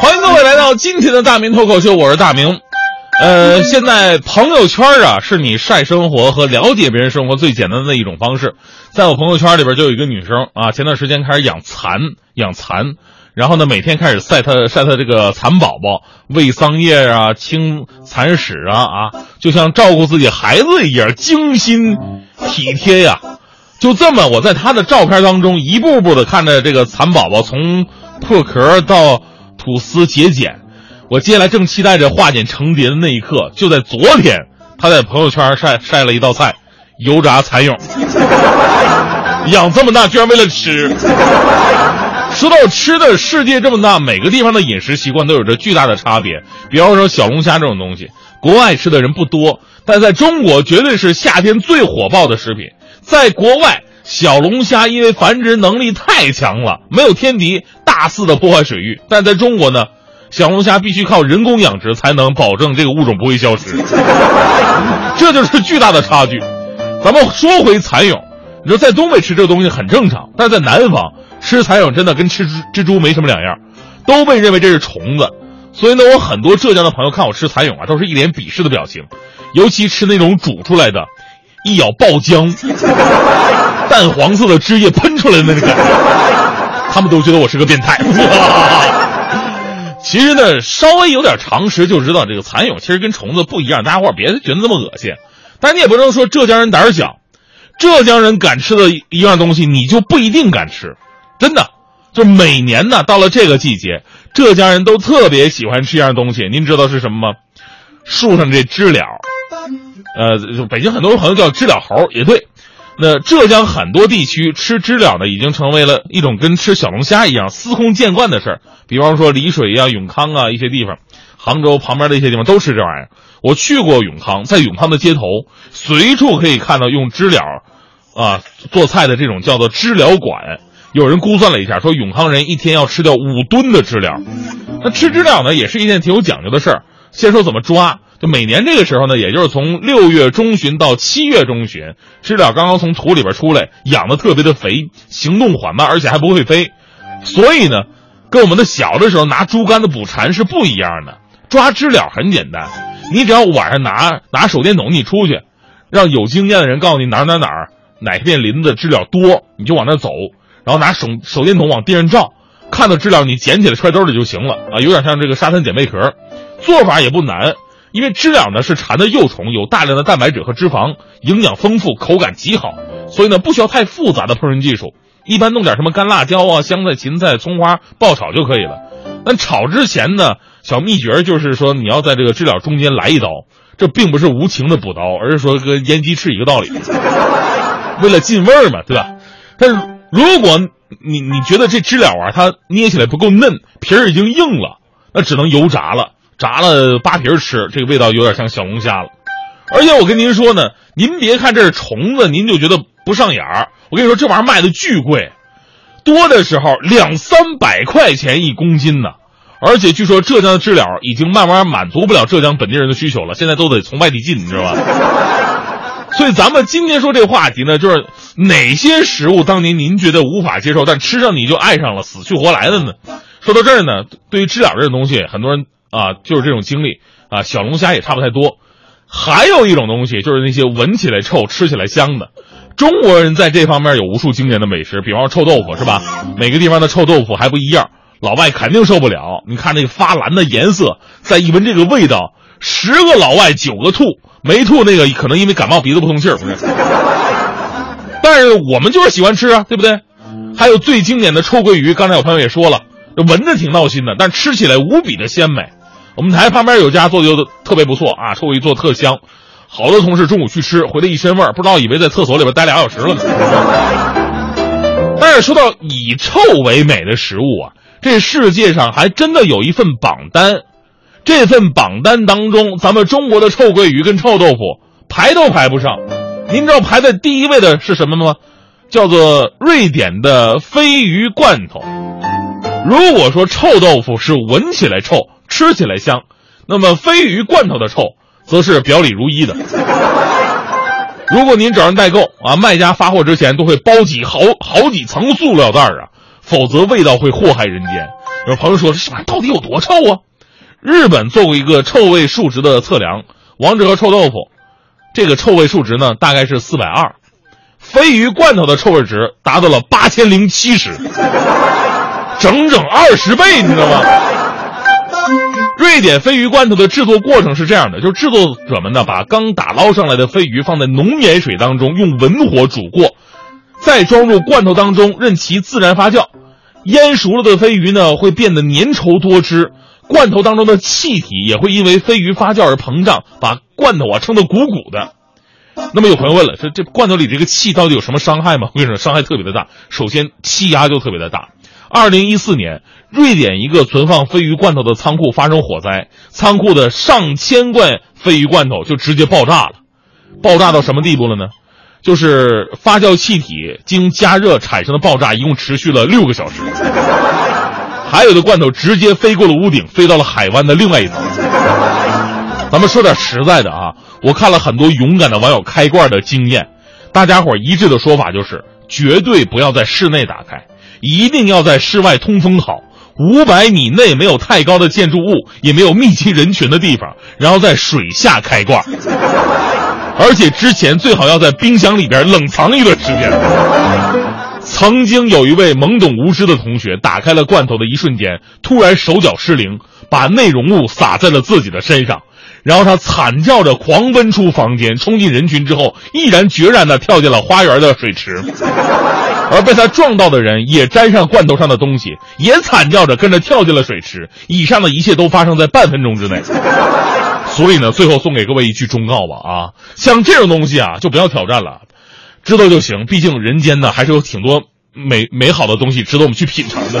欢迎各位来到今天的大明脱口秀，我是大明。呃，现在朋友圈啊，是你晒生活和了解别人生活最简单的一种方式。在我朋友圈里边就有一个女生啊，前段时间开始养蚕，养蚕，然后呢，每天开始晒她晒她这个蚕宝宝，喂桑叶啊，清蚕屎啊啊，就像照顾自己孩子一样，精心体贴呀。就这么，我在她的照片当中一步步的看着这个蚕宝宝从破壳到吐丝结茧。我接下来正期待着化茧成蝶的那一刻，就在昨天，他在朋友圈晒晒了一道菜，油炸蚕蛹。养这么大，居然为了吃。说到吃的，世界这么大，每个地方的饮食习惯都有着巨大的差别。比方说小龙虾这种东西，国外吃的人不多，但在中国绝对是夏天最火爆的食品。在国外，小龙虾因为繁殖能力太强了，没有天敌，大肆的破坏水域。但在中国呢？小龙虾必须靠人工养殖才能保证这个物种不会消失，这就是巨大的差距。咱们说回蚕蛹，你说在东北吃这个东西很正常，但在南方吃蚕蛹真的跟吃蜘蛛没什么两样，都被认为这是虫子。所以呢，我很多浙江的朋友看我吃蚕蛹啊，都是一脸鄙视的表情，尤其吃那种煮出来的，一咬爆浆，淡黄色的汁液喷出来的那个感觉，他们都觉得我是个变态。其实呢，稍微有点常识就知道，这个蚕蛹其实跟虫子不一样。大家伙别觉得那么恶心，但你也不能说浙江人胆小，浙江人敢吃的一样东西，你就不一定敢吃。真的，就每年呢，到了这个季节，浙江人都特别喜欢吃一样东西。您知道是什么吗？树上这知了，呃，北京很多朋友叫知了猴，也对。那浙江很多地区吃知了呢，已经成为了一种跟吃小龙虾一样司空见惯的事儿。比方说丽水呀、永康啊一些地方，杭州旁边的一些地方都吃这玩意儿。我去过永康，在永康的街头，随处可以看到用知了，啊做菜的这种叫做知了馆。有人估算了一下，说永康人一天要吃掉五吨的知了。那吃知了呢，也是一件挺有讲究的事儿。先说怎么抓。就每年这个时候呢，也就是从六月中旬到七月中旬，知了刚刚从土里边出来，养的特别的肥，行动缓慢，而且还不会飞，所以呢，跟我们的小的时候拿竹竿子捕蝉是不一样的。抓知了很简单，你只要晚上拿拿手电筒，你出去，让有经验的人告诉你哪哪哪儿哪片林子知了多，你就往那走，然后拿手手电筒往地上照，看到知了你捡起来揣兜里就行了啊，有点像这个沙滩捡贝壳，做法也不难。因为知了呢是蝉的幼虫，有大量的蛋白质和脂肪，营养丰富，口感极好，所以呢不需要太复杂的烹饪技术，一般弄点什么干辣椒啊、香菜、芹菜、葱花爆炒就可以了。但炒之前呢，小秘诀就是说你要在这个知了中间来一刀，这并不是无情的补刀，而是说跟腌鸡翅一个道理，为了进味儿嘛，对吧？但是如果你你觉得这知了啊它捏起来不够嫩，皮儿已经硬了，那只能油炸了。炸了扒皮吃，这个味道有点像小龙虾了。而且我跟您说呢，您别看这是虫子，您就觉得不上眼儿。我跟你说，这玩意儿卖的巨贵，多的时候两三百块钱一公斤呢。而且据说浙江的知了已经慢慢满足不了浙江本地人的需求了，现在都得从外地进，你知道吧？所以咱们今天说这个话题呢，就是哪些食物当年您觉得无法接受，但吃上你就爱上了，死去活来的呢？说到这儿呢，对于知了这种东西，很多人。啊，就是这种经历啊，小龙虾也差不太多。还有一种东西，就是那些闻起来臭、吃起来香的。中国人在这方面有无数经典的美食，比方说臭豆腐，是吧？每个地方的臭豆腐还不一样，老外肯定受不了。你看那个发蓝的颜色，再一闻这个味道，十个老外九个吐，没吐那个可能因为感冒鼻子不通气儿，但是我们就是喜欢吃啊，对不对？还有最经典的臭鳜鱼，刚才有朋友也说了，闻着挺闹心的，但吃起来无比的鲜美。我们台旁边有家做的就特别不错啊，臭鱼做特香，好多同事中午去吃，回来一身味儿，不知道以为在厕所里边待俩小时了呢。但是说到以臭为美的食物啊，这世界上还真的有一份榜单，这份榜单当中，咱们中国的臭鳜鱼跟臭豆腐排都排不上。您知道排在第一位的是什么吗？叫做瑞典的鲱鱼罐头。如果说臭豆腐是闻起来臭。吃起来香，那么鲱鱼罐头的臭，则是表里如一的。如果您找人代购啊，卖家发货之前都会包几好好几层塑料袋啊，否则味道会祸害人间。有朋友说这玩意到底有多臭啊？日本做过一个臭味数值的测量，王者和臭豆腐，这个臭味数值呢大概是四百二，鲱鱼罐头的臭味值达到了八千零七十，整整二十倍，你知道吗？瑞典鲱鱼罐头的制作过程是这样的，就是制作者们呢把刚打捞上来的鲱鱼放在浓盐水当中，用文火煮过，再装入罐头当中，任其自然发酵。腌熟了的鲱鱼呢会变得粘稠多汁，罐头当中的气体也会因为鲱鱼发酵而膨胀，把罐头啊撑得鼓鼓的。那么有朋友问了，说这罐头里这个气到底有什么伤害吗？我跟你说，伤害特别的大。首先气压就特别的大。二零一四年，瑞典一个存放鲱鱼罐头的仓库发生火灾，仓库的上千罐鲱鱼罐头就直接爆炸了。爆炸到什么地步了呢？就是发酵气体经加热产生的爆炸，一共持续了六个小时。还有的罐头直接飞过了屋顶，飞到了海湾的另外一层。咱们说点实在的啊，我看了很多勇敢的网友开罐的经验，大家伙一致的说法就是，绝对不要在室内打开。一定要在室外通风好，五百米内没有太高的建筑物，也没有密集人群的地方，然后在水下开罐，而且之前最好要在冰箱里边冷藏一段时间。曾经有一位懵懂无知的同学打开了罐头的一瞬间，突然手脚失灵，把内容物洒在了自己的身上，然后他惨叫着狂奔出房间，冲进人群之后，毅然决然地跳进了花园的水池。而被他撞到的人也沾上罐头上的东西，也惨叫着跟着跳进了水池。以上的一切都发生在半分钟之内。所以呢，最后送给各位一句忠告吧：啊，像这种东西啊，就不要挑战了，知道就行。毕竟人间呢，还是有挺多美美好的东西值得我们去品尝的。